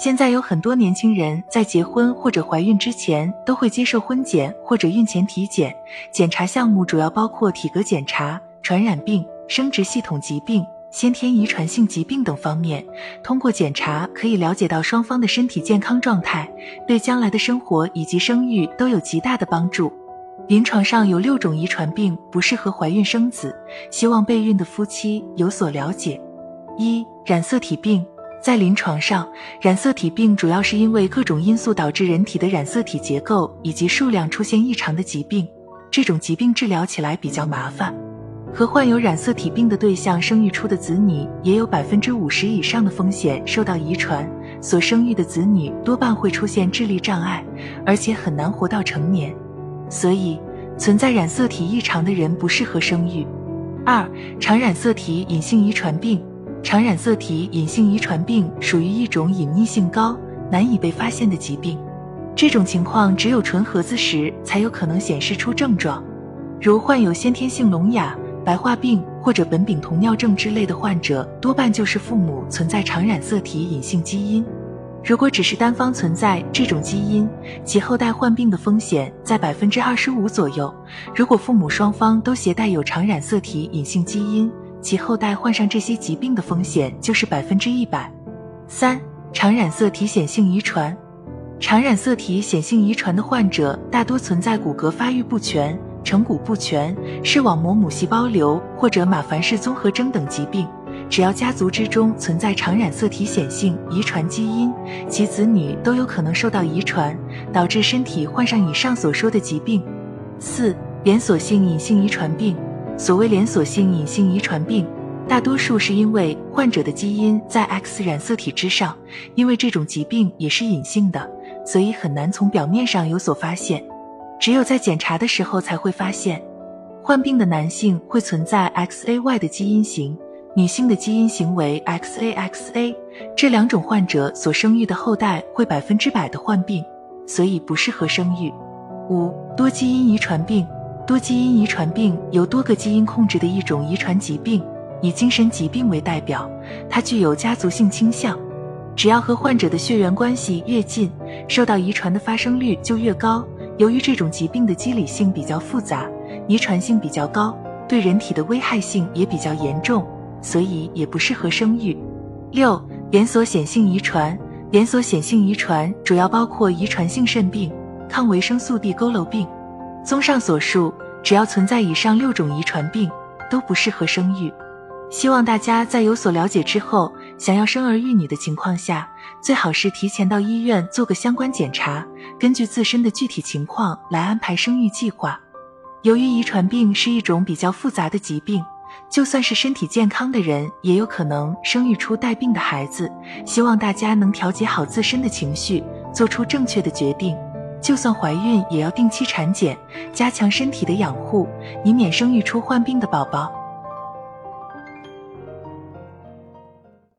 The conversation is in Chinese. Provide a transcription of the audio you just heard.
现在有很多年轻人在结婚或者怀孕之前都会接受婚检或者孕前体检，检查项目主要包括体格检查、传染病、生殖系统疾病、先天遗传性疾病等方面。通过检查可以了解到双方的身体健康状态，对将来的生活以及生育都有极大的帮助。临床上有六种遗传病不适合怀孕生子，希望备孕的夫妻有所了解。一、染色体病。在临床上，染色体病主要是因为各种因素导致人体的染色体结构以及数量出现异常的疾病。这种疾病治疗起来比较麻烦，和患有染色体病的对象生育出的子女也有百分之五十以上的风险受到遗传。所生育的子女多半会出现智力障碍，而且很难活到成年，所以存在染色体异常的人不适合生育。二、常染色体隐性遗传病。常染色体隐性遗传病属于一种隐匿性高、难以被发现的疾病。这种情况只有纯合子时才有可能显示出症状，如患有先天性聋哑、白化病或者苯丙酮尿症之类的患者，多半就是父母存在常染色体隐性基因。如果只是单方存在这种基因，其后代患病的风险在百分之二十五左右；如果父母双方都携带有常染色体隐性基因，其后代患上这些疾病的风险就是百分之一百。三、常染色体显性遗传，常染色体显性遗传的患者大多存在骨骼发育不全、成骨不全、视网膜母细胞瘤或者马凡氏综合征等疾病。只要家族之中存在常染色体显性遗传基因，其子女都有可能受到遗传，导致身体患上以上所说的疾病。四、连锁性隐性遗传病。所谓连锁性隐性遗传病，大多数是因为患者的基因在 X 染色体之上，因为这种疾病也是隐性的，所以很难从表面上有所发现，只有在检查的时候才会发现。患病的男性会存在 XAY 的基因型，女性的基因型为 XAXA，这两种患者所生育的后代会百分之百的患病，所以不适合生育。五多基因遗传病。多基因遗传病由多个基因控制的一种遗传疾病，以精神疾病为代表。它具有家族性倾向，只要和患者的血缘关系越近，受到遗传的发生率就越高。由于这种疾病的机理性比较复杂，遗传性比较高，对人体的危害性也比较严重，所以也不适合生育。六、连锁显性遗传。连锁显性遗传主要包括遗传性肾病、抗维生素 D 佝偻病。综上所述，只要存在以上六种遗传病，都不适合生育。希望大家在有所了解之后，想要生儿育女的情况下，最好是提前到医院做个相关检查，根据自身的具体情况来安排生育计划。由于遗传病是一种比较复杂的疾病，就算是身体健康的人，也有可能生育出带病的孩子。希望大家能调节好自身的情绪，做出正确的决定。就算怀孕，也要定期产检，加强身体的养护，以免生育出患病的宝宝。